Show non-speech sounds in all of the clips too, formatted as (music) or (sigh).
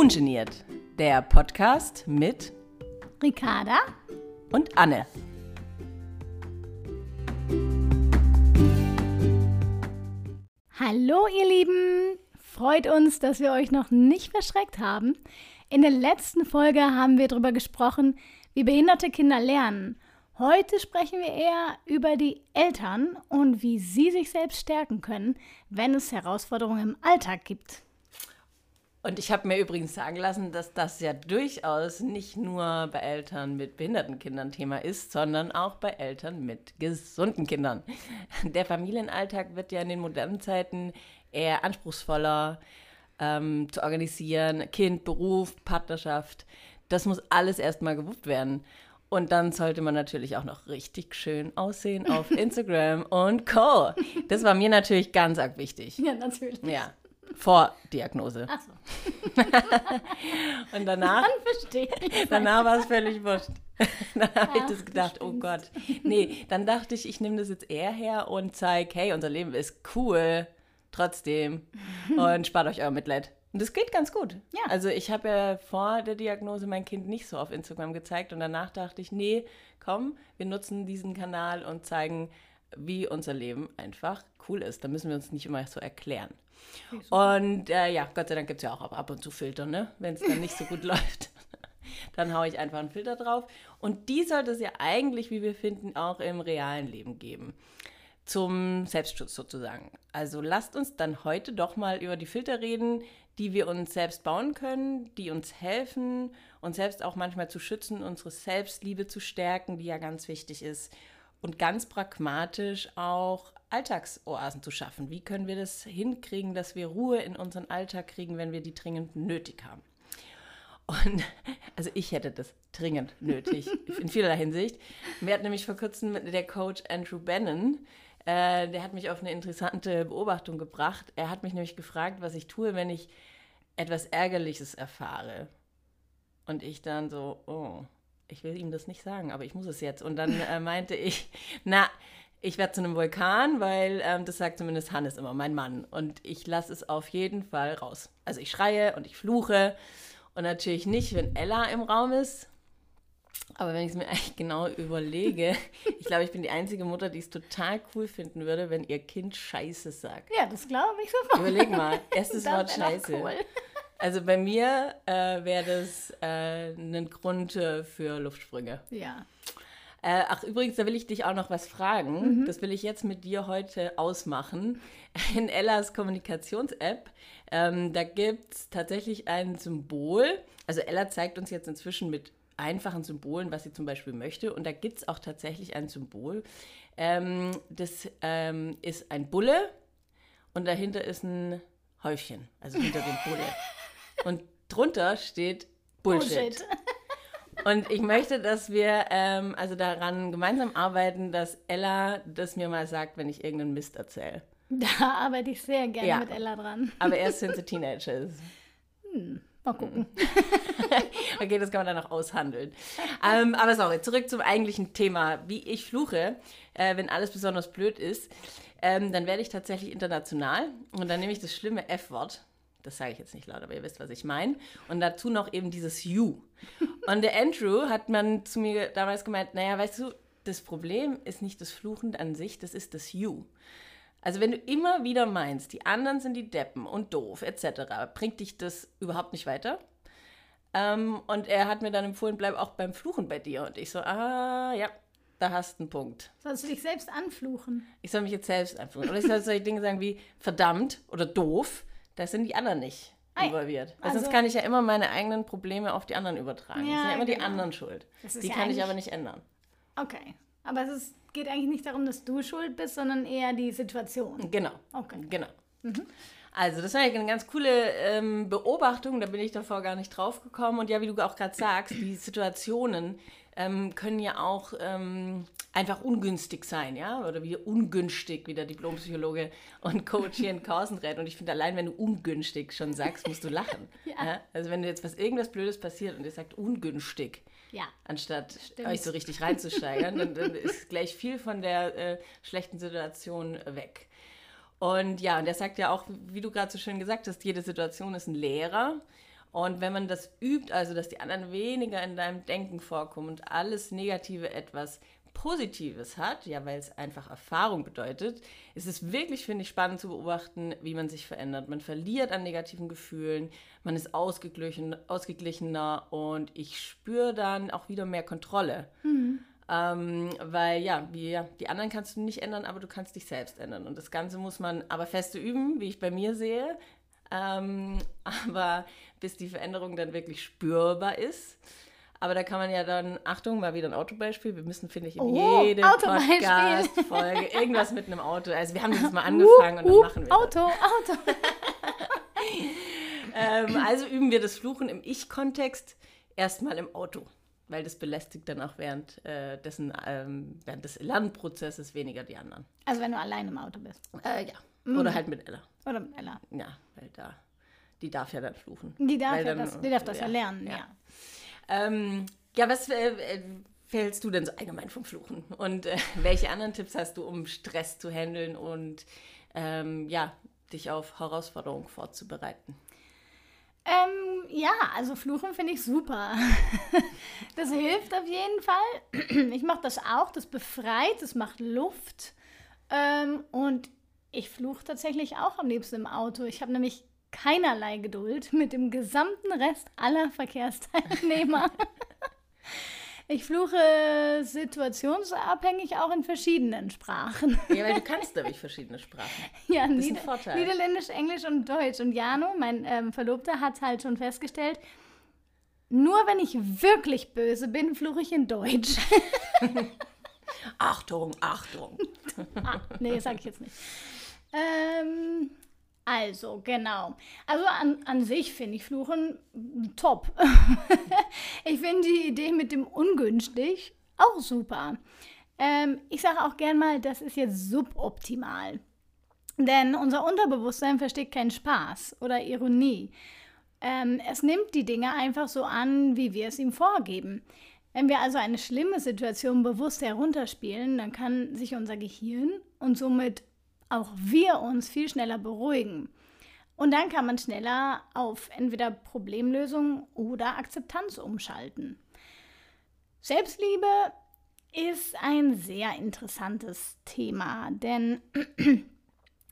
Ungeniert, der Podcast mit Ricarda und Anne. Hallo ihr Lieben, freut uns, dass wir euch noch nicht verschreckt haben. In der letzten Folge haben wir darüber gesprochen, wie behinderte Kinder lernen. Heute sprechen wir eher über die Eltern und wie sie sich selbst stärken können, wenn es Herausforderungen im Alltag gibt. Und ich habe mir übrigens sagen lassen, dass das ja durchaus nicht nur bei Eltern mit behinderten Kindern Thema ist, sondern auch bei Eltern mit gesunden Kindern. Der Familienalltag wird ja in den modernen Zeiten eher anspruchsvoller ähm, zu organisieren. Kind, Beruf, Partnerschaft, das muss alles erstmal gewuppt werden. Und dann sollte man natürlich auch noch richtig schön aussehen auf (laughs) Instagram und Co. Das war mir natürlich ganz arg wichtig. Ja, natürlich. Ja. Vor Diagnose. Ach so. (laughs) Und danach, Dann verstehe ich. danach war es völlig wurscht. (laughs) dann habe ich das gedacht, oh. Gott. Nee, dann dachte ich, ich nehme das jetzt eher her und zeige, hey, unser Leben ist cool, trotzdem. (laughs) Und spart euch euer Mitleid. Und das geht ganz gut. Ja. Also ich habe ja vor der Diagnose mein Kind nicht so auf Instagram gezeigt und danach dachte ich, nee, komm, wir nutzen diesen Kanal und zeigen, wie unser Leben einfach cool ist. Da müssen wir uns nicht immer so erklären. Und äh, ja, Gott sei Dank gibt es ja auch ab, und zu Filter, ne? Wenn es dann nicht so gut (laughs) läuft. (laughs) Dann haue ich einfach einen Filter drauf. Und die sollte es ja eigentlich, wie wir finden, auch im realen Leben geben. Zum Selbstschutz sozusagen. Also lasst uns dann heute doch mal über die Filter reden, die wir uns selbst bauen können, die uns helfen, uns selbst auch manchmal zu schützen, unsere Selbstliebe zu stärken, die ja ganz wichtig ist. Und ganz pragmatisch auch Alltagsoasen zu schaffen. Wie können wir das hinkriegen, dass wir Ruhe in unseren Alltag kriegen, wenn wir die dringend nötig haben? Und (laughs) also ich hätte das dringend nötig, (laughs) in vielerlei Hinsicht. Mir hat nämlich vor kurzem der Coach Andrew Bannon, äh, der hat mich auf eine interessante Beobachtung gebracht. Er hat mich nämlich gefragt, was ich tue, wenn ich etwas Ärgerliches erfahre. Und ich dann so, oh, ich will ihm das nicht sagen, aber ich muss es jetzt. Und dann äh, meinte ich, na, ich werde zu einem Vulkan, weil ähm, das sagt zumindest Hannes immer, mein Mann. Und ich lasse es auf jeden Fall raus. Also ich schreie und ich fluche. Und natürlich nicht, wenn Ella im Raum ist. Aber wenn ich es mir eigentlich genau überlege, (laughs) ich glaube, ich bin die einzige Mutter, die es total cool finden würde, wenn ihr Kind Scheiße sagt. Ja, das glaube ich sofort. Überleg mal, erstes Wort Scheiße. cool. Also bei mir äh, wäre das äh, ein Grund äh, für Luftsprünge. Ja. Äh, ach, übrigens, da will ich dich auch noch was fragen. Das will ich jetzt mit dir heute ausmachen. (laughs) In Ellas Kommunikations-App, ähm, da gibt es tatsächlich ein Symbol. Also Ella zeigt uns jetzt inzwischen mit einfachen Symbolen, was sie zum Beispiel möchte. Und da gibt es auch tatsächlich ein Symbol. Ähm, das ähm, ist ein Bulle und dahinter ist ein Häufchen, also hinter dem (laughs) Bulle. Und drunter steht Bullshit. Bullshit. (laughs) Und ich möchte, dass wir ähm, also daran gemeinsam arbeiten, dass Ella das mir mal sagt, wenn ich irgendeinen Mist erzähle. Da arbeite ich sehr gerne Ja. mit Ella dran. Aber erst, wenn sie Teenager ist. (laughs) Mal gucken. (laughs) Okay, das kann man dann noch aushandeln. Ähm, aber sorry, zurück zum eigentlichen Thema. Wie ich fluche, äh, wenn alles besonders blöd ist, ähm, dann werde ich tatsächlich international und dann nehme ich das schlimme F-Wort. Das sage ich jetzt nicht laut, aber ihr wisst, was ich meine. Und dazu noch eben dieses You. Und der Andrew hat man zu mir damals gemeint, naja, weißt du, das Problem ist nicht das Fluchen an sich, das ist das You. Also wenn du immer wieder meinst, die anderen sind die Deppen und doof etc., bringt dich das überhaupt nicht weiter. Ähm, und er hat mir dann empfohlen, bleib auch beim Fluchen bei dir. Und ich so, ah ja, da hast du einen Punkt. Sollst du dich selbst anfluchen? Ich soll mich jetzt selbst anfluchen. Oder ich soll solche Dinge sagen wie verdammt oder doof. Da sind die anderen nicht Ei, involviert. Weil sonst also- kann ich ja immer meine eigenen Probleme auf die anderen übertragen. Ja, das sind ja immer die genau. anderen schuld. Die ja kann ich aber nicht ändern. Okay. Aber es ist, geht eigentlich nicht darum, dass du schuld bist, sondern eher die Situation. Genau. Okay. Genau. Also, das war eine ganz coole ähm, Beobachtung, da bin ich davor gar nicht drauf gekommen. Und ja, wie du auch gerade sagst, die Situationen ähm, können ja auch ähm, einfach ungünstig sein, ja, oder wie ungünstig, wie der Diplompsychologe und Coach hier in (laughs) Kausen rät. Und ich finde, allein wenn du ungünstig schon sagst, musst du lachen. (laughs) Ja. Also, wenn du jetzt was irgendwas Blödes passiert und ihr sagt ungünstig, Ja. anstatt Stimmt. euch so richtig reinzusteigern, dann, dann ist gleich viel von der äh, schlechten Situation weg. Und ja, und er sagt ja auch, wie du gerade so schön gesagt hast, jede Situation ist ein Lehrer. Und wenn man das übt, also dass die anderen weniger in deinem Denken vorkommen und alles Negative etwas Positives hat, ja, weil es einfach Erfahrung bedeutet, ist es wirklich, finde ich, spannend zu beobachten, wie man sich verändert. Man verliert an negativen Gefühlen, man ist ausgeglichen, ausgeglichener und ich spüre dann auch wieder mehr Kontrolle. Mhm. Ähm, weil ja, wie, ja, die anderen kannst du nicht ändern, aber du kannst dich selbst ändern. Und das Ganze muss man aber feste üben, wie ich bei mir sehe. Ähm, (laughs) aber bis die Veränderung dann wirklich spürbar ist. Aber da kann man ja dann, Achtung, mal wieder ein Autobeispiel. Wir müssen, finde ich, in oh, jede Podcast-Folge (laughs) irgendwas mit einem Auto. Also wir haben das mal angefangen uh, und dann uh, machen wir Auto, das. Auto. (laughs) ähm, also üben wir das Fluchen im Ich-Kontext erstmal im Auto. Weil das belästigt dann auch während, äh, dessen, ähm, während des Lernprozesses weniger die anderen. Also wenn du allein im Auto bist? Äh, ja. Mhm. Oder halt mit Ella. Oder mit Ella. Ja, weil da, die darf ja dann fluchen. Die darf, ja dann, das, die darf das ja, ja lernen, ja. ja. Ähm, ja, was äh, fällst du denn so allgemein vom Fluchen? Und äh, (laughs) welche anderen Tipps hast du, um Stress zu handeln und ähm, ja, dich auf Herausforderungen vorzubereiten? Ähm, ja, also Fluchen finde ich super. (laughs) das hilft auf jeden Fall. (clears throat) Ich mache das auch, das befreit, das macht Luft. Ähm, und ich fluche tatsächlich auch am liebsten im Auto. Ich habe nämlich keinerlei Geduld mit dem gesamten Rest aller Verkehrsteilnehmer. (laughs) Ich fluche situationsabhängig auch in verschiedenen Sprachen. Ja, weil du kannst nämlich verschiedene Sprachen. (laughs) Ja, das ist ein Vorteil. Niederländisch, Englisch und Deutsch. Und Jano, mein ähm, Verlobter, hat halt schon festgestellt, nur wenn ich wirklich böse bin, fluche ich in Deutsch. (laughs) Achtung, Achtung. ah, nee, sag ich jetzt nicht. Ähm, also, genau. Also an, an sich finde ich Fluchen top. (laughs) ich finde die Idee mit dem ungünstig auch super. Ähm, ich sage auch gern mal, das ist jetzt suboptimal. Denn unser Unterbewusstsein versteht keinen Spaß oder Ironie. Ähm, es nimmt die Dinge einfach so an, wie wir es ihm vorgeben. Wenn wir also eine schlimme Situation bewusst herunterspielen, dann kann sich unser Gehirn und somit auch wir uns viel schneller beruhigen. Und dann kann man schneller auf entweder Problemlösung oder Akzeptanz umschalten. Selbstliebe ist ein sehr interessantes Thema, denn (clears throat)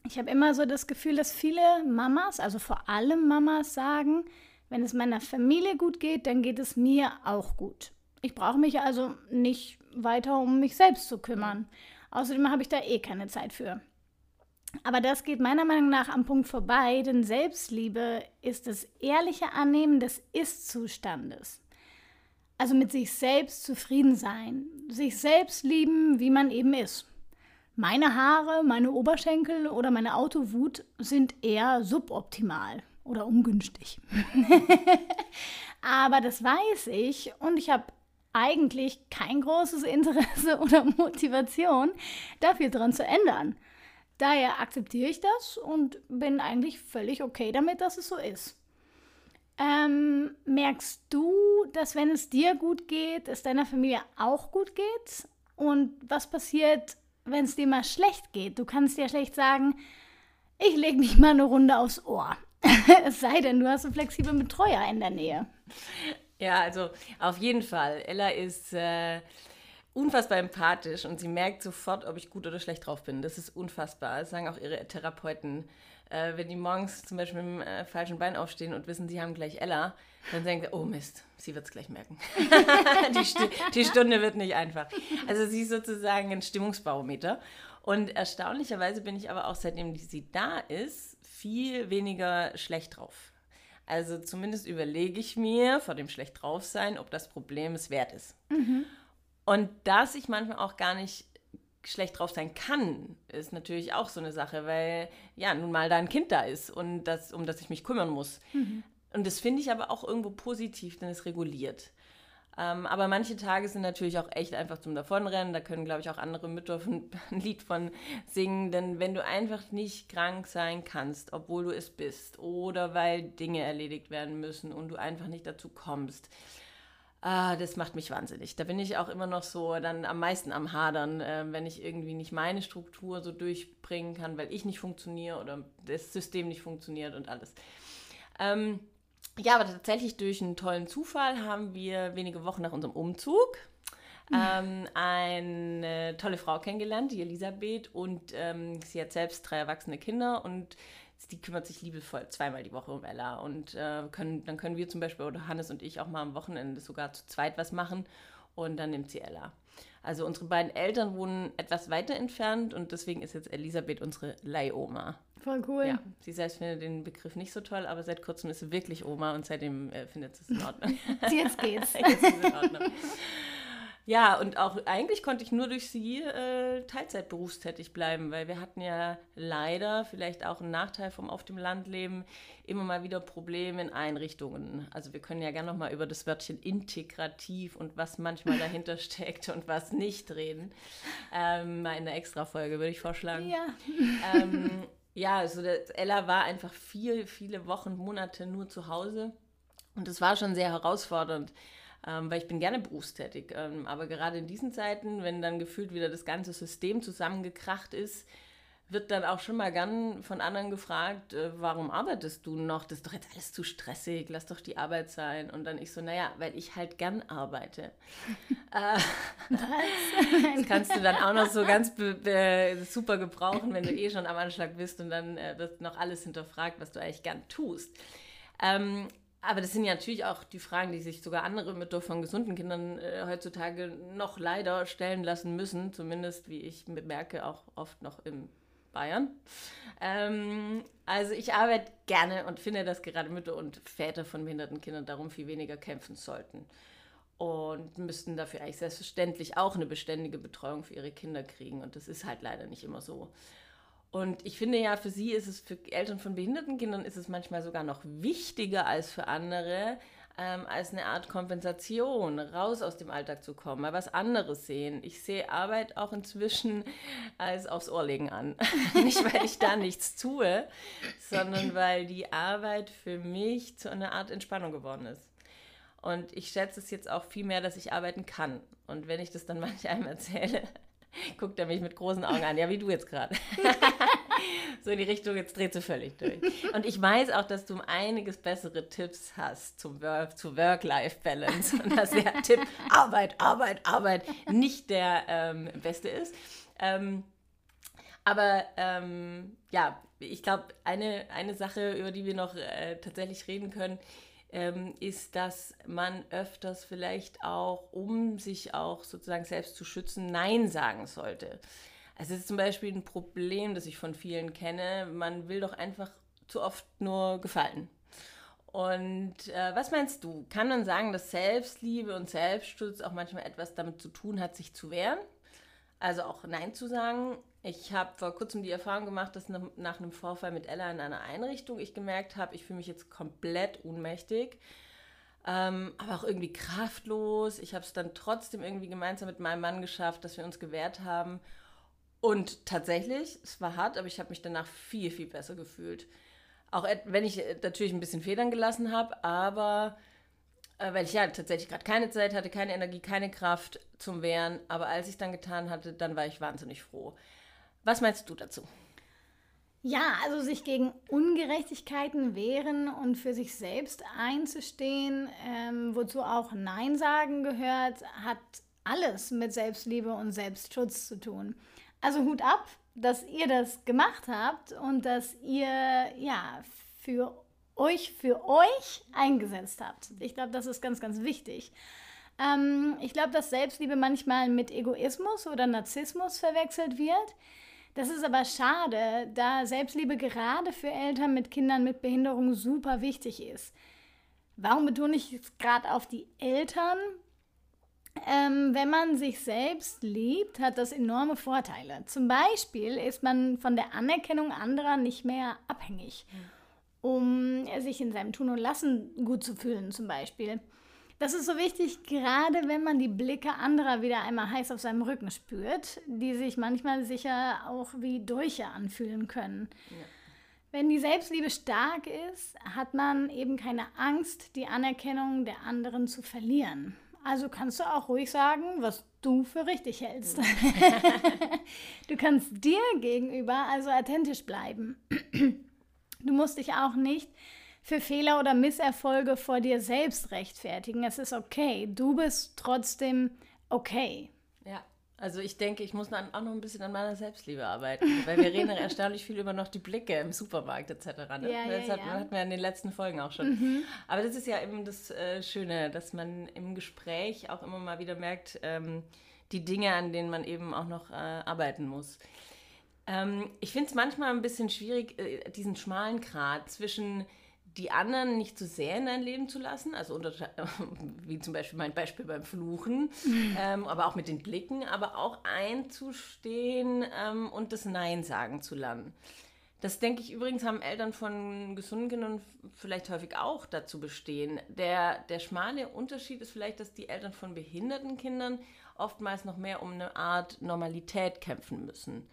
ich habe immer so das Gefühl, dass viele Mamas, also vor allem Mamas, sagen, wenn es meiner Familie gut geht, dann geht es mir auch gut. Ich brauche mich also nicht weiter um mich selbst zu kümmern. Außerdem habe ich da eh keine Zeit für. Aber das geht meiner Meinung nach am Punkt vorbei, denn Selbstliebe ist das ehrliche Annehmen des Ist-Zustandes. Also mit sich selbst zufrieden sein, sich selbst lieben, wie man eben ist. Meine Haare, meine Oberschenkel oder meine Autowut sind eher suboptimal oder ungünstig. (laughs) Aber das weiß ich und ich habe eigentlich kein großes Interesse (laughs) oder Motivation, dafür dran zu ändern. Daher akzeptiere ich das und bin eigentlich völlig okay damit, dass es so ist. Ähm, merkst du, dass wenn es dir gut geht, es deiner Familie auch gut geht? Und was passiert, wenn es dir mal schlecht geht? Du kannst ja schlecht sagen, ich lege mich mal eine Runde aufs Ohr. (laughs) es sei denn, du hast einen flexiblen Betreuer in der Nähe. Ja, also auf jeden Fall. Ella ist äh, unfassbar empathisch und sie merkt sofort, ob ich gut oder schlecht drauf bin. Das ist unfassbar. Das sagen auch ihre Therapeuten. Äh, wenn die morgens zum Beispiel mit dem äh, falschen Bein aufstehen und wissen, sie haben gleich Ella, dann denken sie, oh Mist, sie wird es gleich merken. (laughs) die, St die Stunde wird nicht einfach. Also sie ist sozusagen ein Stimmungsbarometer. Und erstaunlicherweise bin ich aber auch, seitdem sie da ist, viel weniger schlecht drauf. Also zumindest überlege ich mir vor dem schlecht drauf sein, ob das Problem es wert ist. Mhm. Und dass ich manchmal auch gar nicht schlecht drauf sein kann, ist natürlich auch so eine Sache, weil ja nun mal da ein Kind da ist und das, um das ich mich kümmern muss. Mhm. Und das finde ich aber auch irgendwo positiv, denn es reguliert. Ähm, aber manche Tage sind natürlich auch echt einfach zum Davonrennen. Da können, glaube ich, auch andere Mütter (laughs) ein Lied von singen. Denn wenn du einfach nicht krank sein kannst, obwohl du es bist, oder weil Dinge erledigt werden müssen und du einfach nicht dazu kommst, Ah, das macht mich wahnsinnig. Da bin ich auch immer noch so dann am meisten am Hadern, äh, wenn ich irgendwie nicht meine Struktur so durchbringen kann, weil ich nicht funktioniere oder das System nicht funktioniert und alles. Ähm, ja, aber tatsächlich durch einen tollen Zufall haben wir wenige Wochen nach unserem Umzug ähm, eine tolle Frau kennengelernt, die Elisabeth, und ähm, sie hat selbst drei erwachsene Kinder und die kümmert sich liebevoll zweimal die Woche um Ella. Und äh, können, dann können wir zum Beispiel, oder Hannes und ich, auch mal am Wochenende sogar zu zweit was machen und dann nimmt sie Ella. Also unsere beiden Eltern wohnen etwas weiter entfernt und deswegen ist jetzt Elisabeth unsere Leihoma. Voll cool. Ja, sie selbst findet den Begriff nicht so toll, aber seit kurzem ist sie wirklich Oma und seitdem äh, findet sie es in Ordnung. (laughs) Jetzt geht's. (laughs) Jetzt ist es in Ordnung. Ja, und auch eigentlich konnte ich nur durch sie äh, Teilzeit berufstätig bleiben, weil wir hatten ja leider vielleicht auch einen Nachteil vom auf dem Land leben, immer mal wieder Probleme in Einrichtungen. Also wir können ja gerne nochmal über das Wörtchen integrativ und was manchmal (laughs) dahinter steckt und was nicht reden. Ähm, mal in der Extra-Folge würde ich vorschlagen. Ja. Ähm, (laughs) ja, also Ella war einfach viel, viele Wochen, Monate nur zu Hause. Und es war schon sehr herausfordernd ähm, weil ich bin gerne berufstätig. Ähm, aber gerade in diesen Zeiten, wenn dann gefühlt wieder das ganze System zusammengekracht ist, wird dann auch schon mal gern von anderen gefragt, äh, warum arbeitest du noch? Das ist doch jetzt alles zu stressig, lass doch die Arbeit sein. Und dann ich so, naja, weil ich halt gern arbeite. (laughs) äh, das kannst du dann auch noch so ganz super gebrauchen, wenn du eh schon am Anschlag bist und dann äh, wird noch alles hinterfragt, was du eigentlich gern tust. Ähm, aber das sind ja natürlich auch die Fragen, die sich sogar andere Mütter von gesunden Kindern äh, heutzutage noch leider stellen lassen müssen, zumindest wie ich merke, auch oft noch in Bayern. Ähm, also ich arbeite gerne und finde, dass gerade Mütter und Väter von behinderten Kindern darum viel weniger kämpfen sollten und müssten dafür eigentlich selbstverständlich auch eine beständige Betreuung für ihre Kinder kriegen. Und das ist halt leider nicht immer so. Und ich finde ja, für sie ist es, für Eltern von behinderten Kindern ist es manchmal sogar noch wichtiger als für andere, ähm, als eine Art Kompensation, raus aus dem Alltag zu kommen, mal was anderes sehen. Ich sehe Arbeit auch inzwischen als aufs Ohr legen an. (laughs) Nicht, weil ich da nichts tue, sondern weil die Arbeit für mich zu einer Art Entspannung geworden ist. Und ich schätze es jetzt auch viel mehr, dass ich arbeiten kann. Und wenn ich das dann (laughs) manchmal erzähle, guckt er mich mit großen Augen an. Ja, wie du jetzt gerade. (laughs) so in die Richtung, jetzt dreht sie völlig durch. Und ich weiß auch, dass du um einiges bessere Tipps hast zum Work, zu Work-Life-Balance. Und dass der (laughs) Tipp Arbeit, Arbeit, Arbeit nicht der ähm, beste ist. Ähm, aber ähm, ja, ich glaube, eine, eine Sache, über die wir noch äh, tatsächlich reden können, ähm, ist, dass man öfters vielleicht auch, um sich auch sozusagen selbst zu schützen, Nein sagen sollte. Also es ist zum Beispiel ein Problem, das ich von vielen kenne. Man will doch einfach zu oft nur gefallen. Und äh, was meinst du? Kann man sagen, dass Selbstliebe und Selbstschutz auch manchmal etwas damit zu tun hat, sich zu wehren? Also auch Nein zu sagen? Ich habe vor kurzem die Erfahrung gemacht, dass nach einem Vorfall mit Ella in einer Einrichtung ich gemerkt habe, ich fühle mich jetzt komplett ohnmächtig, ähm, aber auch irgendwie kraftlos. Ich habe es dann trotzdem irgendwie gemeinsam mit meinem Mann geschafft, dass wir uns gewehrt haben. Und tatsächlich, es war hart, aber ich habe mich danach viel, viel besser gefühlt. Auch wenn ich äh, natürlich ein bisschen Federn gelassen habe, aber weil ich ja tatsächlich gerade keine Zeit hatte, keine Energie, keine Kraft zum Wehren. Aber als ich es dann getan hatte, dann war ich wahnsinnig froh. Was meinst du dazu? Ja, also sich gegen Ungerechtigkeiten wehren und für sich selbst einzustehen, ähm, wozu auch Nein sagen gehört, hat alles mit Selbstliebe und Selbstschutz zu tun. Also Hut ab, dass ihr das gemacht habt und dass ihr ja für euch für euch eingesetzt habt. Ich glaube, das ist ganz, ganz wichtig. Ähm, ich glaube, dass Selbstliebe manchmal mit Egoismus oder Narzissmus verwechselt wird. Das ist aber schade, da Selbstliebe gerade für Eltern mit Kindern mit Behinderung super wichtig ist. Warum betone ich es gerade auf die Eltern? Ähm, wenn man sich selbst liebt, hat das enorme Vorteile. Zum Beispiel ist man von der Anerkennung anderer nicht mehr abhängig, um sich in seinem Tun und Lassen gut zu fühlen, zum Beispiel. Das ist so wichtig, gerade wenn man die Blicke anderer wieder einmal heiß auf seinem Rücken spürt, die sich manchmal sicher auch wie Dolche anfühlen können. Ja. Wenn die Selbstliebe stark ist, hat man eben keine Angst, die Anerkennung der anderen zu verlieren. Also kannst du auch ruhig sagen, was du für richtig hältst. (laughs) du kannst dir gegenüber also authentisch bleiben. Du musst dich auch nicht für Fehler oder Misserfolge vor dir selbst rechtfertigen. Es ist okay. Du bist trotzdem okay. Ja. Also ich denke, ich muss dann auch noch ein bisschen an meiner Selbstliebe arbeiten, (laughs) weil wir reden erstaunlich viel über noch die Blicke im Supermarkt etc. Ne? Ja, das ja, hat, ja. hatten wir in den letzten Folgen auch schon. Mhm. Aber das ist ja eben das äh, Schöne, dass man im Gespräch auch immer mal wieder merkt, ähm, die Dinge, an denen man eben auch noch äh, arbeiten muss. Ähm, ich finde es manchmal ein bisschen schwierig, äh, diesen schmalen Grat zwischen die anderen nicht zu sehr in dein Leben zu lassen, also unter, (laughs) wie zum Beispiel mein Beispiel beim Fluchen, (laughs) ähm, aber auch mit den Blicken, aber auch einzustehen ähm, und das Nein sagen zu lernen. Das denke ich übrigens, haben Eltern von gesunden Kindern vielleicht häufig auch dazu bestehen. Der, der schmale Unterschied ist vielleicht, dass die Eltern von behinderten Kindern oftmals noch mehr um eine Art Normalität kämpfen müssen.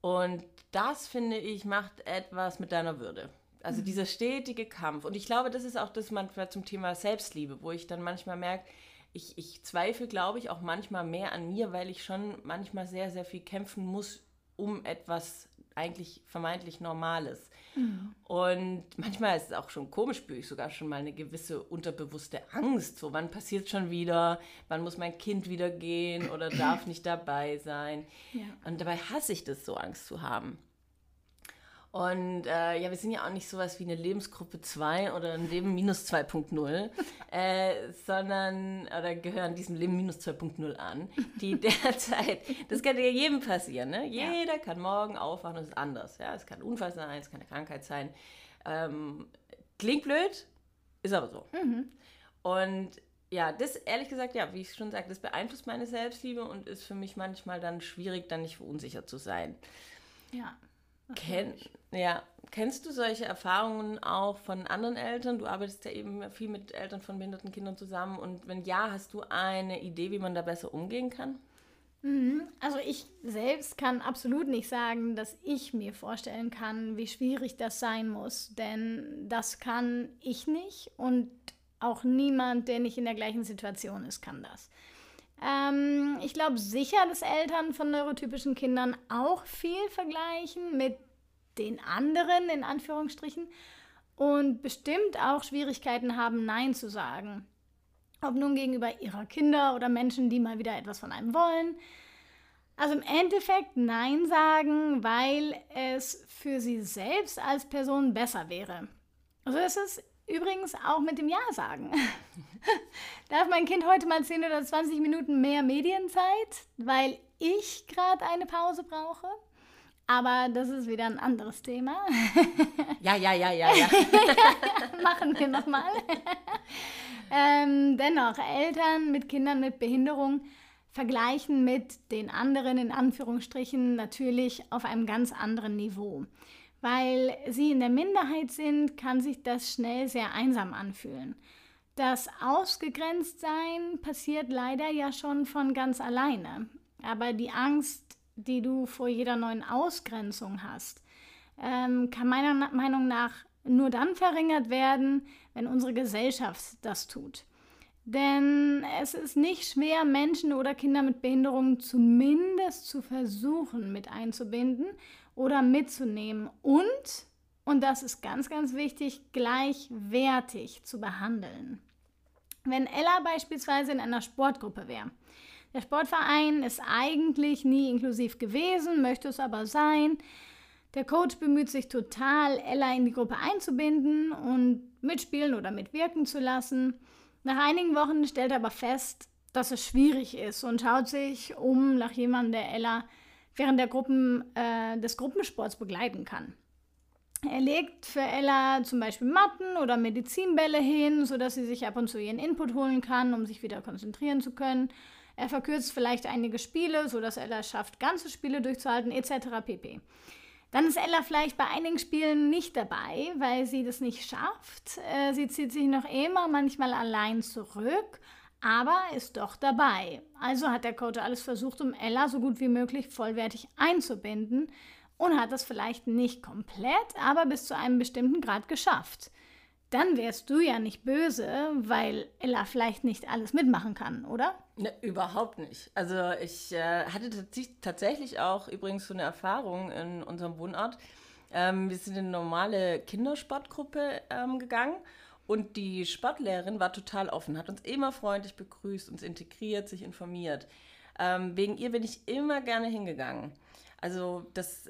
Und das, finde ich, macht etwas mit deiner Würde. Also mhm. dieser stetige Kampf. Und ich glaube, das ist auch das manchmal zum Thema Selbstliebe, wo ich dann manchmal merke, ich, ich zweifle, glaube ich, auch manchmal mehr an mir, weil ich schon manchmal sehr, sehr viel kämpfen muss, um etwas eigentlich vermeintlich Normales. Mhm. Und manchmal ist es auch schon komisch, spüre ich sogar schon mal eine gewisse unterbewusste Angst. So, wann passiert schon wieder? Wann muss mein Kind wieder gehen oder darf nicht dabei sein? Ja. Und dabei hasse ich das, so Angst zu haben. Und äh, ja, wir sind ja auch nicht sowas wie eine Lebensgruppe 2 oder ein Leben minus 2.0, (laughs) äh, sondern, oder gehören diesem Leben minus 2.0 an, die (laughs) derzeit, das kann ja jedem passieren, ne? Jeder ja. kann morgen aufwachen und es ist anders. Ja? Es kann ein Unfall sein, es kann eine Krankheit sein. Ähm, klingt blöd, ist aber so. Mhm. Und ja, das ehrlich gesagt, ja, wie ich schon sagte, das beeinflusst meine Selbstliebe und ist für mich manchmal dann schwierig, dann nicht verunsichert zu sein. Ja. Ken ja. Kennst du solche Erfahrungen auch von anderen Eltern? Du arbeitest ja eben viel mit Eltern von behinderten Kindern zusammen. Und wenn ja, hast du eine Idee, wie man da besser umgehen kann? Mhm. Also ich selbst kann absolut nicht sagen, dass ich mir vorstellen kann, wie schwierig das sein muss. Denn das kann ich nicht und auch niemand, der nicht in der gleichen Situation ist, kann das. Ähm, ich glaube sicher, dass Eltern von neurotypischen Kindern auch viel vergleichen mit den anderen, in Anführungsstrichen, und bestimmt auch Schwierigkeiten haben, Nein zu sagen. Ob nun gegenüber ihrer Kinder oder Menschen, die mal wieder etwas von einem wollen. Also im Endeffekt Nein sagen, weil es für sie selbst als Person besser wäre. Also ist es übrigens auch mit dem Ja sagen. (laughs) Darf mein Kind heute mal 10 oder 20 Minuten mehr Medienzeit, weil ich gerade eine Pause brauche? Aber das ist wieder ein anderes Thema. (laughs) Ja, ja, ja, ja, ja. (laughs) Machen wir nochmal. (laughs) ähm, dennoch, Eltern mit Kindern mit Behinderung vergleichen mit den anderen in Anführungsstrichen natürlich auf einem ganz anderen Niveau. Weil sie in der Minderheit sind, kann sich das schnell sehr einsam anfühlen. Das Ausgegrenztsein passiert leider ja schon von ganz alleine. Aber die Angst, die du vor jeder neuen Ausgrenzung hast, ähm, kann meiner Meinung nach nur dann verringert werden, wenn unsere Gesellschaft das tut. Denn es ist nicht schwer, Menschen oder Kinder mit Behinderungen zumindest zu versuchen mit einzubinden oder mitzunehmen und, und das ist ganz, ganz wichtig, gleichwertig zu behandeln. Wenn Ella beispielsweise in einer Sportgruppe wäre, der Sportverein ist eigentlich nie inklusiv gewesen, möchte es aber sein. Der Coach bemüht sich total, Ella in die Gruppe einzubinden und mitspielen oder mitwirken zu lassen. Nach einigen Wochen stellt er aber fest, dass es schwierig ist und schaut sich um nach jemandem, der Ella während der Gruppen, äh, des Gruppensports begleiten kann. Er legt für Ella zum Beispiel Matten oder Medizinbälle hin, sodass sie sich ab und zu ihren Input holen kann, um sich wieder konzentrieren zu können. Er verkürzt vielleicht einige Spiele, sodass Ella es schafft, ganze Spiele durchzuhalten, etc. pp. Dann ist Ella vielleicht bei einigen Spielen nicht dabei, weil sie das nicht schafft. Äh, sie zieht sich noch immer manchmal allein zurück aber ist doch dabei. Also hat der Coach alles versucht, um Ella so gut wie möglich vollwertig einzubinden und hat das vielleicht nicht komplett, aber bis zu einem bestimmten Grad geschafft. Dann wärst du ja nicht böse, weil Ella vielleicht nicht alles mitmachen kann, oder? Ne, überhaupt nicht. Also ich äh, hatte tatsächlich auch übrigens so eine Erfahrung in unserem Wohnort. Ähm, wir sind in eine normale Kindersportgruppe ähm, gegangen und die Sportlehrerin war total offen, hat uns immer freundlich begrüßt, uns integriert, sich informiert. Ähm, wegen ihr bin ich immer gerne hingegangen. Also das,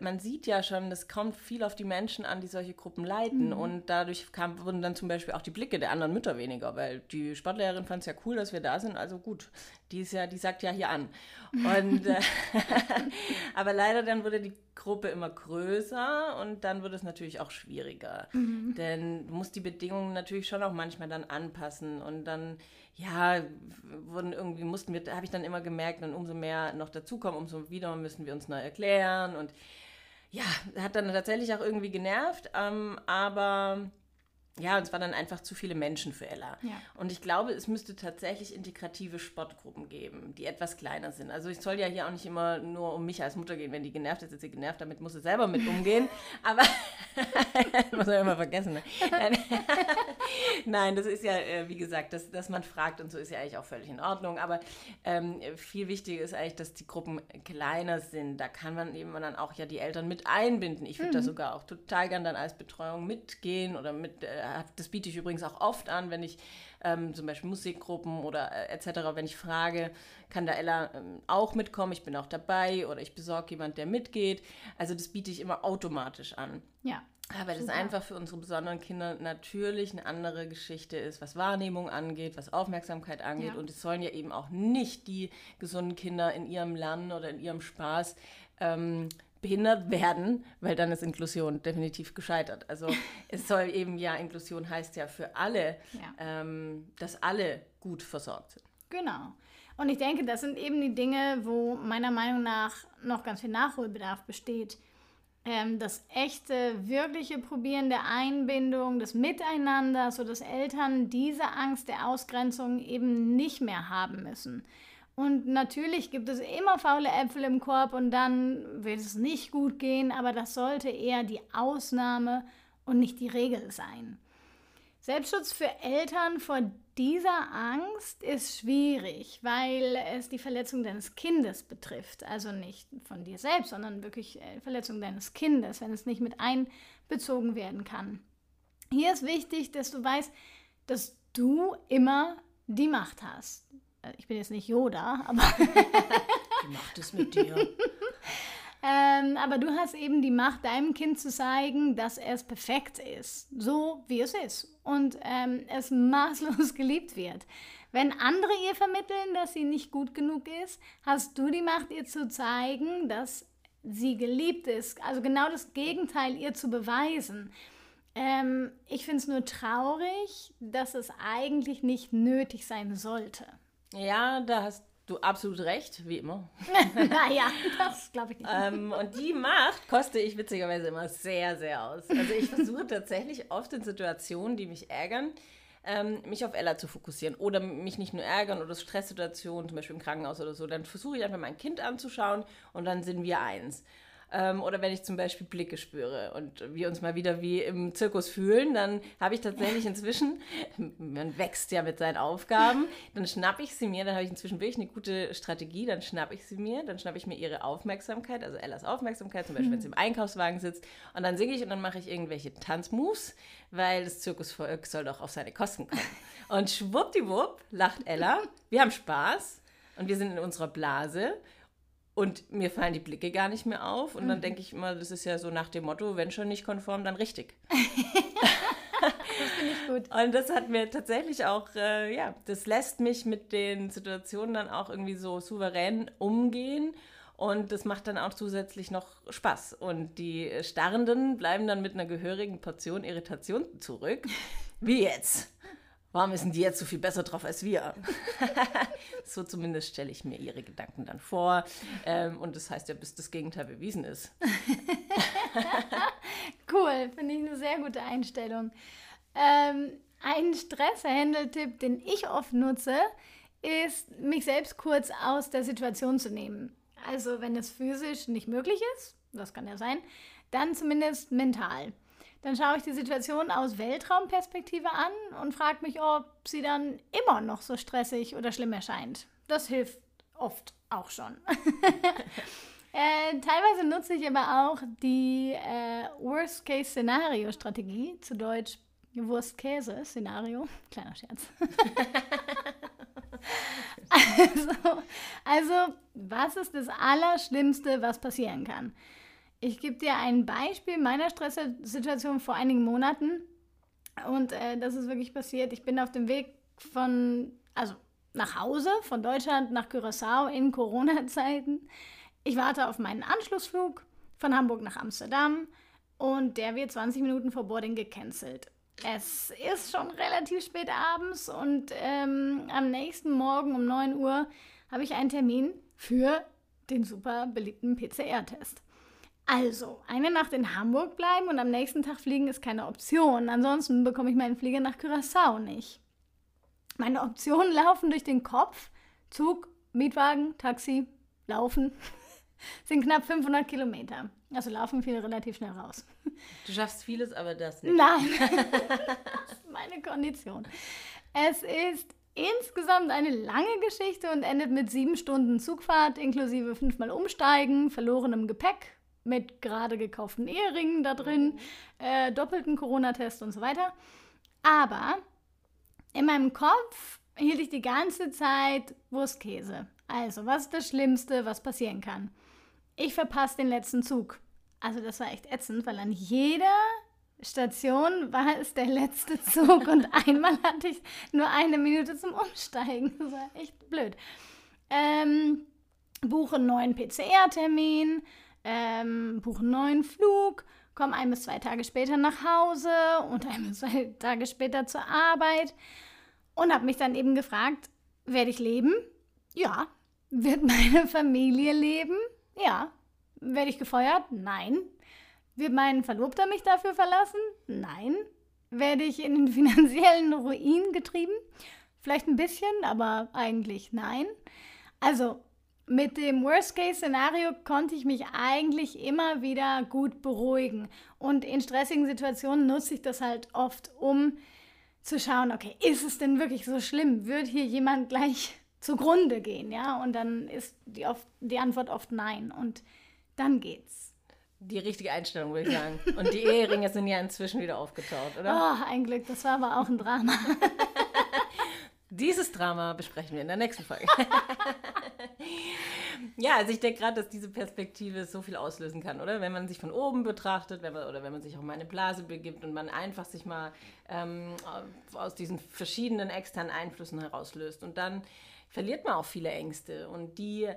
man sieht ja schon, das kommt viel auf die Menschen an, die solche Gruppen leiten. Mhm. Und dadurch kam, wurden dann zum Beispiel auch die Blicke der anderen Mütter weniger, weil die Sportlehrerin fand es ja cool, dass wir da sind. Also gut, die ist ja, die sagt ja hier an. Und äh, (laughs) (laughs) aber leider dann wurde die Gruppe immer größer und dann wird es natürlich auch schwieriger. Mhm. Denn du musst die Bedingungen natürlich schon auch manchmal dann anpassen und dann ja, wurden irgendwie mussten wir, habe ich dann immer gemerkt, und umso mehr noch dazukommen, umso wieder müssen wir uns neu erklären. Und ja, hat dann tatsächlich auch irgendwie genervt, ähm, aber ja, und es waren dann einfach zu viele Menschen für Ella. Ja. Und ich glaube, es müsste tatsächlich integrative Sportgruppen geben, die etwas kleiner sind. Also ich soll ja hier auch nicht immer nur um mich als Mutter gehen. Wenn die genervt ist, ist sie genervt, damit muss sie selber mit umgehen. (laughs) Aber (laughs) muss man immer vergessen. Ne? (laughs) Nein, das ist ja, äh, wie gesagt, dass, dass man fragt und so ist ja eigentlich auch völlig in Ordnung. Aber ähm, viel wichtiger ist eigentlich, dass die Gruppen kleiner sind. Da kann man eben dann auch ja die Eltern mit einbinden. Ich würde mhm. da sogar auch total gern dann als Betreuung mitgehen oder mit äh, das biete ich übrigens auch oft an, wenn ich ähm, zum Beispiel Musikgruppen oder äh, etc., wenn ich frage, kann da Ella ähm, auch mitkommen, ich bin auch dabei oder ich besorge jemand, der mitgeht. Also das biete ich immer automatisch an. Ja. Weil das einfach für unsere besonderen Kinder natürlich eine andere Geschichte ist, was Wahrnehmung angeht, was Aufmerksamkeit angeht. Ja. Und es sollen ja eben auch nicht die gesunden Kinder in ihrem Lernen oder in ihrem Spaß ähm, behindert werden, weil dann ist Inklusion definitiv gescheitert. Also es soll eben ja, Inklusion heißt ja für alle, ja. Ähm, dass alle gut versorgt sind. Genau. Und ich denke, das sind eben die Dinge, wo meiner Meinung nach noch ganz viel Nachholbedarf besteht. Ähm, das echte, wirkliche Probieren der Einbindung, des Miteinanders, sodass Eltern diese Angst der Ausgrenzung eben nicht mehr haben müssen. Und natürlich gibt es immer faule Äpfel im Korb und dann wird es nicht gut gehen, aber das sollte eher die Ausnahme und nicht die Regel sein. Selbstschutz für Eltern vor dieser Angst ist schwierig, weil es die Verletzung deines Kindes betrifft. Also nicht von dir selbst, sondern wirklich äh, Verletzung deines Kindes, wenn es nicht mit einbezogen werden kann. Hier ist wichtig, dass du weißt, dass du immer die Macht hast. Äh, ich bin jetzt nicht Yoda, aber. (laughs) die macht es mit dir. (laughs) ähm, aber du hast eben die Macht, deinem Kind zu zeigen, dass es perfekt ist, so wie es ist und ähm, es maßlos (laughs) geliebt wird. Wenn andere ihr vermitteln, dass sie nicht gut genug ist, hast du die Macht, ihr zu zeigen, dass sie geliebt ist. Also genau das Gegenteil ihr zu beweisen. Ähm, ich finde es nur traurig, dass es eigentlich nicht nötig sein sollte. Ja, da hast du absolut recht, wie immer. (laughs) naja, das glaube ich nicht. ähm, und die Macht koste ich witzigerweise immer sehr, sehr aus. Also ich versuche tatsächlich oft in Situationen, die mich ärgern, ähm, mich auf Ella zu fokussieren oder mich nicht nur ärgern oder Stresssituationen, zum Beispiel im Krankenhaus oder so, dann versuche ich einfach mein Kind anzuschauen und dann sind wir eins. Ähm, oder wenn ich zum Beispiel Blicke spüre und wir uns mal wieder wie im Zirkus fühlen, dann habe ich tatsächlich inzwischen, (laughs) man wächst ja mit seinen Aufgaben, dann schnappe ich sie mir, dann habe ich inzwischen wirklich eine gute Strategie, dann schnappe ich sie mir, dann schnappe ich mir ihre Aufmerksamkeit, also Ellas Aufmerksamkeit, zum Beispiel, mhm. wenn sie im Einkaufswagen sitzt, und dann singe ich und dann mache ich irgendwelche Tanzmoves, weil das Zirkusvolk soll doch auf seine Kosten kommen. Und schwuppdiwupp lacht Ella, wir haben Spaß und wir sind in unserer Blase und mir fallen die Blicke gar nicht mehr auf. Und mhm. dann denke ich immer, das ist ja so nach dem Motto, wenn schon nicht konform, dann richtig. (laughs) das finde ich gut. Und das hat mir tatsächlich auch, äh, ja, das lässt mich mit den Situationen dann auch irgendwie so souverän umgehen. Und das macht dann auch zusätzlich noch Spaß. Und die Starrenden bleiben dann mit einer gehörigen Portion Irritation zurück. Wie jetzt? Warum denn die jetzt so viel besser drauf als wir? (laughs) so zumindest stelle ich mir ihre Gedanken dann vor. Ähm, und das heißt ja, bis das Gegenteil bewiesen ist. (laughs) cool, finde ich eine sehr gute Einstellung. Ähm, ein Stresshandle-Tipp, den ich oft nutze, ist, mich selbst kurz aus der Situation zu nehmen. Also wenn es physisch nicht möglich ist, das kann ja sein, dann zumindest mental. Dann schaue ich die Situation aus Weltraumperspektive an und frage mich, ob sie dann immer noch so stressig oder schlimm erscheint. Das hilft oft auch schon. (laughs) Äh, teilweise nutze ich aber auch die äh, Worst-Case-Szenario-Strategie, zu Deutsch Wurst-Käse-Szenario. (laughs) Kleiner Scherz. (laughs) also, also, was ist das Allerschlimmste, was passieren kann? Ich gebe dir ein Beispiel meiner Stresssituation vor einigen Monaten. Und äh, das ist wirklich passiert. Ich bin auf dem Weg von, also nach Hause, von Deutschland nach Curaçao in Corona-Zeiten. Ich warte auf meinen Anschlussflug von Hamburg nach Amsterdam und der wird 20 Minuten vor Boarding gecancelt. Es ist schon relativ spät abends und ähm, am nächsten Morgen um 9 Uhr habe ich einen Termin für den super beliebten PCR-Test. Also, eine Nacht in Hamburg bleiben und am nächsten Tag fliegen ist keine Option. Ansonsten bekomme ich meinen Flieger nach Curaçao nicht. Meine Optionen (laughs) laufen durch den Kopf. Zug, Mietwagen, Taxi, Laufen. (laughs) sind knapp 500 Kilometer. Also laufen viele relativ schnell raus. Du schaffst vieles, aber das nicht. Nein, (laughs) das ist meine Kondition. Es ist insgesamt eine lange Geschichte und endet mit sieben Stunden Zugfahrt inklusive fünfmal Umsteigen, verlorenem Gepäck mit gerade gekauften Eheringen da drin, äh, doppelten Corona-Test und so weiter. Aber in meinem Kopf hielt ich die ganze Zeit Wurstkäse. Also, was ist das Schlimmste, was passieren kann? Ich verpasse den letzten Zug. Also, das war echt ätzend, weil an jeder Station war es der letzte (laughs) Zug und einmal hatte ich nur eine Minute zum Umsteigen. Das war echt blöd. Ähm, buche einen neuen PCR-Termin, ähm, buche einen neuen Flug, komme ein bis zwei Tage später nach Hause und ein bis zwei (laughs) Tage später zur Arbeit und habe mich dann eben gefragt, werde ich leben? Ja. Wird meine (laughs) Familie leben? Ja. Werde ich gefeuert? Nein. Wird mein Verlobter mich dafür verlassen? Nein. Werde ich in den (laughs) finanziellen Ruin getrieben? Vielleicht ein bisschen, aber eigentlich nein. Also mit dem Worst-Case-Szenario konnte ich mich eigentlich immer wieder gut beruhigen. Und in stressigen Situationen nutze ich das halt oft, um zu schauen, okay, ist es denn wirklich so schlimm? Wird hier jemand gleich (laughs) zugrunde gehen? Ja, und dann ist die, oft, die Antwort oft nein. Und dann geht's. Die richtige Einstellung, würde ich sagen. Und die Eheringe sind ja inzwischen wieder aufgetaucht, oder? Oh, ein Glück, das war aber auch ein Drama. (laughs) Dieses Drama besprechen wir in der nächsten Folge. (laughs) ja, also ich denke gerade, dass diese Perspektive so viel auslösen kann, oder? Wenn man sich von oben betrachtet, wenn man, oder wenn man sich auch mal in eine Blase begibt und man einfach sich mal ähm, aus diesen verschiedenen externen Einflüssen herauslöst. Und dann verliert man auch viele Ängste und die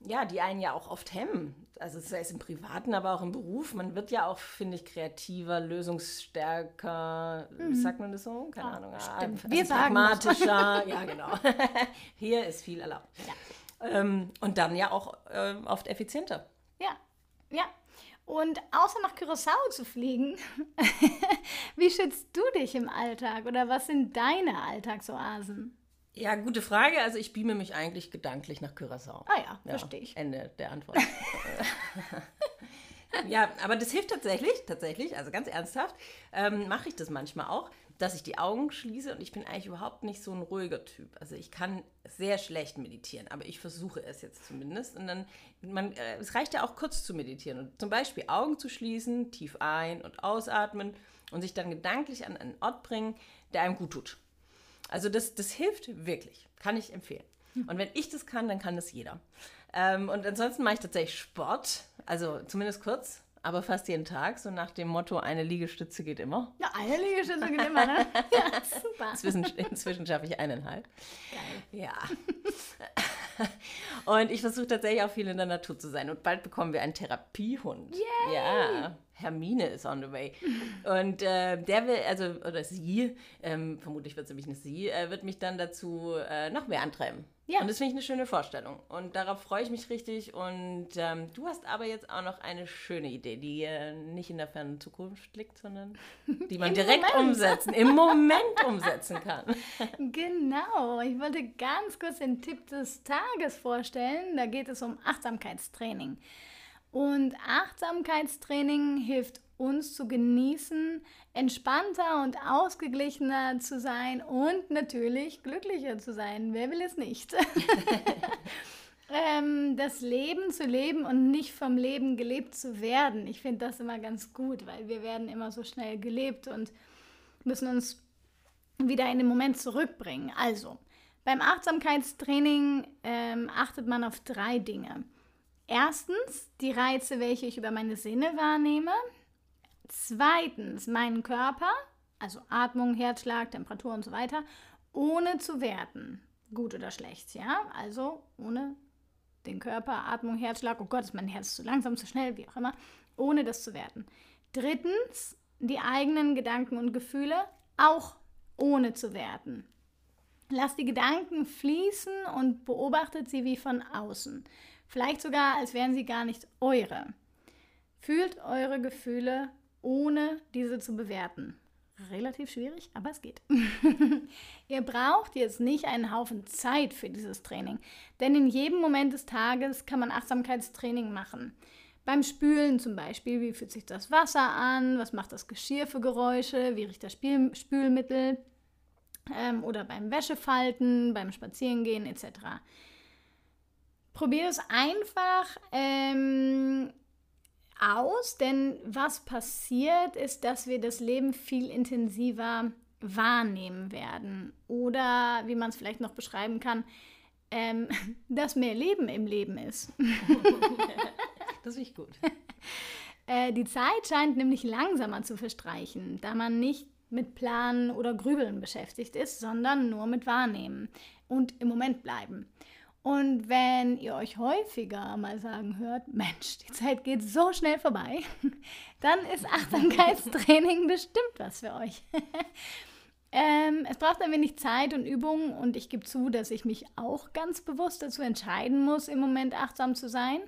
ja, die einen ja auch oft hemmen. Also sei es im Privaten, aber auch im Beruf. Man wird ja auch, finde ich, kreativer, lösungsstärker. Mhm. Sagt man das so? Keine ja, Ahnung. Stimmt. Also Wir pragmatischer. (laughs) ja, genau. (laughs) Hier ist viel erlaubt. Ja. Ähm, und dann ja auch äh, oft effizienter. Ja, ja. Und außer nach Curaçao zu fliegen, (laughs) wie schützt du dich im Alltag oder was sind deine Alltagsoasen? Ja, gute Frage. Also ich beame mich eigentlich gedanklich nach Curaçao. Ah ja, ja verstehe ich. Ende der Antwort. (laughs) ja, aber das hilft tatsächlich, tatsächlich, also ganz ernsthaft, ähm, mache ich das manchmal auch, dass ich die Augen schließe und ich bin eigentlich überhaupt nicht so ein ruhiger Typ. Also ich kann sehr schlecht meditieren, aber ich versuche es jetzt zumindest. Und dann, man, äh, es reicht ja auch kurz zu meditieren und zum Beispiel Augen zu schließen, tief ein- und ausatmen und sich dann gedanklich an einen Ort bringen, der einem gut tut. Also das, das hilft wirklich, kann ich empfehlen. Und wenn ich das kann, dann kann das jeder. Ähm, und ansonsten mache ich tatsächlich Sport, also zumindest kurz, aber fast jeden Tag, so nach dem Motto, eine Liegestütze geht immer. Ja, eine Liegestütze geht immer, ne? (laughs) Ja, super. Inzwischen, inzwischen schaffe ich eineinhalb. Geil. Ja. (laughs) Und ich versuche tatsächlich auch viel in der Natur zu sein. Und bald bekommen wir einen Therapiehund. Yay. Ja. Hermine ist on the way. Und äh, der will, also, oder sie, ähm, vermutlich wird es nämlich eine sie, äh, wird mich dann dazu äh, noch mehr antreiben. Ja. Und das finde ich eine schöne Vorstellung. Und darauf freue ich mich richtig. Und ähm, du hast aber jetzt auch noch eine schöne Idee, die äh, nicht in der fernen Zukunft liegt, sondern (laughs) die man direkt Moment. umsetzen, im Moment umsetzen kann. (laughs) genau. Ich wollte ganz kurz den Tipp des Tages vorstellen. Da geht es um Achtsamkeitstraining. Und Achtsamkeitstraining hilft uns zu genießen, entspannter und ausgeglichener zu sein und natürlich glücklicher zu sein. Wer will es nicht? (laughs) ähm, das Leben zu leben und nicht vom Leben gelebt zu werden. Ich finde das immer ganz gut, weil wir werden immer so schnell gelebt und müssen uns wieder in den Moment zurückbringen. Also, beim Achtsamkeitstraining ähm, achtet man auf drei Dinge. Erstens die Reize, welche ich über meine Sinne wahrnehme. Zweitens meinen Körper, also Atmung, Herzschlag, Temperatur und so weiter, ohne zu werten. Gut oder schlecht, ja? Also ohne den Körper, Atmung, Herzschlag, oh Gott, ist mein Herz zu langsam, zu schnell, wie auch immer, ohne das zu werten. Drittens die eigenen Gedanken und Gefühle auch ohne zu werten. Lasst die Gedanken fließen und beobachtet sie wie von außen. Vielleicht sogar, als wären sie gar nicht eure. Fühlt eure Gefühle, ohne diese zu bewerten. Relativ schwierig, aber es geht. (laughs) Ihr braucht jetzt nicht einen Haufen Zeit für dieses Training, denn in jedem Moment des Tages kann man Achtsamkeitstraining machen. Beim Spülen zum Beispiel, wie fühlt sich das Wasser an, was macht das Geschirr für Geräusche, wie riecht das Spiel Spülmittel ähm, oder beim Wäschefalten, beim Spazierengehen etc. Probier es einfach ähm, aus, denn was passiert ist, dass wir das Leben viel intensiver wahrnehmen werden oder wie man es vielleicht noch beschreiben kann, ähm, (laughs) dass mehr Leben im Leben ist. (laughs) das ist gut. (laughs) Äh, die Zeit scheint nämlich langsamer zu verstreichen, da man nicht mit Planen oder Grübeln beschäftigt ist, sondern nur mit Wahrnehmen und im Moment bleiben. Und wenn ihr euch häufiger mal sagen hört, Mensch, die Zeit geht so schnell vorbei, (laughs) dann ist Achtsamkeitstraining (laughs) bestimmt was für euch. (laughs) ähm, es braucht ein wenig Zeit und Übung und ich gebe zu, dass ich mich auch ganz bewusst dazu entscheiden muss, im Moment achtsam zu sein.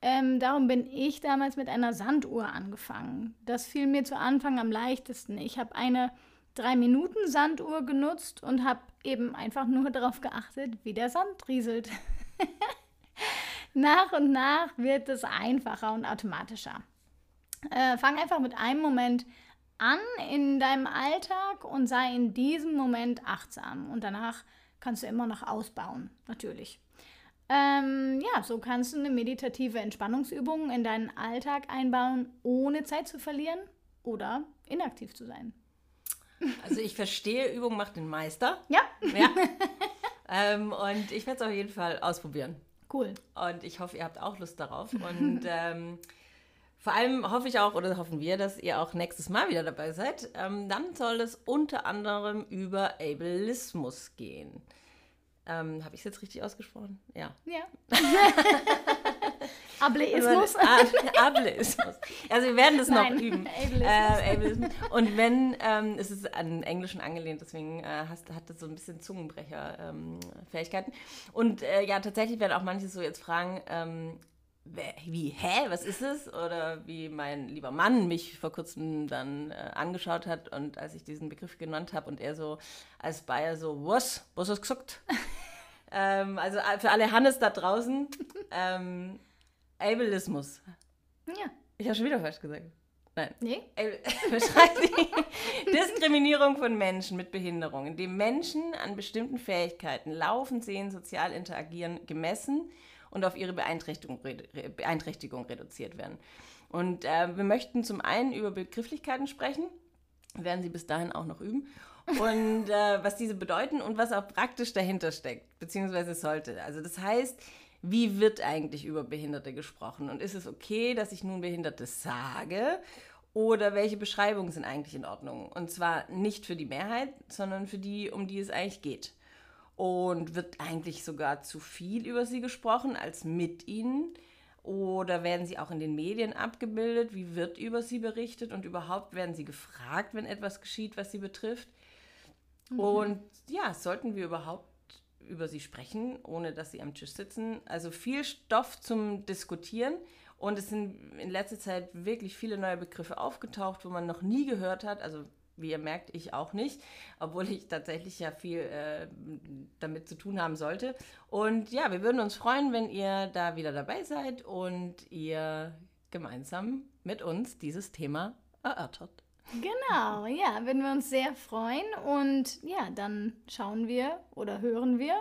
Ähm, darum bin ich damals mit einer Sanduhr angefangen. Das fiel mir zu Anfang am leichtesten. Ich habe eine 3-Minuten-Sanduhr genutzt und habe eben einfach nur (laughs) darauf geachtet, wie der Sand rieselt. (laughs) nach und nach wird es einfacher und automatischer. Äh, fang einfach mit einem Moment an in deinem Alltag und sei in diesem Moment achtsam. Und danach kannst du immer noch ausbauen, natürlich. Ähm, ja, so kannst du eine meditative Entspannungsübung in deinen Alltag einbauen, ohne Zeit zu verlieren oder inaktiv zu sein. Also ich verstehe, Übung macht den Meister. Ja. ja. (laughs) ähm, und ich werde es auf jeden Fall ausprobieren. Cool. Und ich hoffe, ihr habt auch Lust darauf. Und (laughs) ähm, vor allem hoffe ich auch, oder hoffen wir, dass ihr auch nächstes Mal wieder dabei seid. Ähm, dann soll es unter anderem über Ableismus gehen. Ähm, Habe ich es jetzt richtig ausgesprochen? Ja. Ja. (laughs) Ableismus. Ableismus. Also wir werden das Nein, noch üben. (laughs) Ableismus. Äh, Ableismus. Und wenn, ähm, es ist an Englischen angelehnt, deswegen äh, hast, hat das so ein bisschen Zungenbrecher-Fähigkeiten. Ähm, und äh, ja, tatsächlich werden auch manche so jetzt fragen, ähm, wie, hä, was ist es? Oder wie mein lieber Mann mich vor kurzem dann äh, angeschaut hat und als ich diesen Begriff genannt habe und er so als Bayer so, was, was hast du gesagt? (laughs) ähm, also äh, für alle Hannes da draußen, (laughs) ähm, Ableismus. Ja. Ich habe schon wieder falsch gesagt. Nein. Nee? (laughs) Beschreibt die (laughs) Diskriminierung von Menschen mit Behinderung, indem Menschen an bestimmten Fähigkeiten laufen, sehen, sozial interagieren, gemessen und auf ihre Beeinträchtigung, Beeinträchtigung reduziert werden. Und äh, wir möchten zum einen über Begrifflichkeiten sprechen, werden Sie bis dahin auch noch üben. Und äh, was diese bedeuten und was auch praktisch dahinter steckt, beziehungsweise sollte. Also das heißt, wie wird eigentlich über Behinderte gesprochen? Und ist es okay, dass ich nun Behinderte sage? Oder welche Beschreibungen sind eigentlich in Ordnung? Und zwar nicht für die Mehrheit, sondern für die, um die es eigentlich geht. Und wird eigentlich sogar zu viel über sie gesprochen als mit ihnen? Oder werden sie auch in den Medien abgebildet? Wie wird über sie berichtet? Und überhaupt werden sie gefragt, wenn etwas geschieht, was sie betrifft? Mhm. Und ja, sollten wir überhaupt über sie sprechen, ohne dass sie am Tisch sitzen? Also viel Stoff zum Diskutieren. Und es sind in letzter Zeit wirklich viele neue Begriffe aufgetaucht, wo man noch nie gehört hat. Also wie ihr merkt, ich auch nicht, obwohl ich tatsächlich ja viel äh, damit zu tun haben sollte. Und ja, wir würden uns freuen, wenn ihr da wieder dabei seid und ihr gemeinsam mit uns dieses Thema erörtert. Genau, ja, würden wir uns sehr freuen. Und ja, dann schauen wir oder hören wir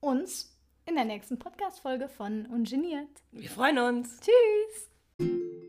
uns in der nächsten Podcast-Folge von Ungeniert. Wir freuen uns. Tschüss!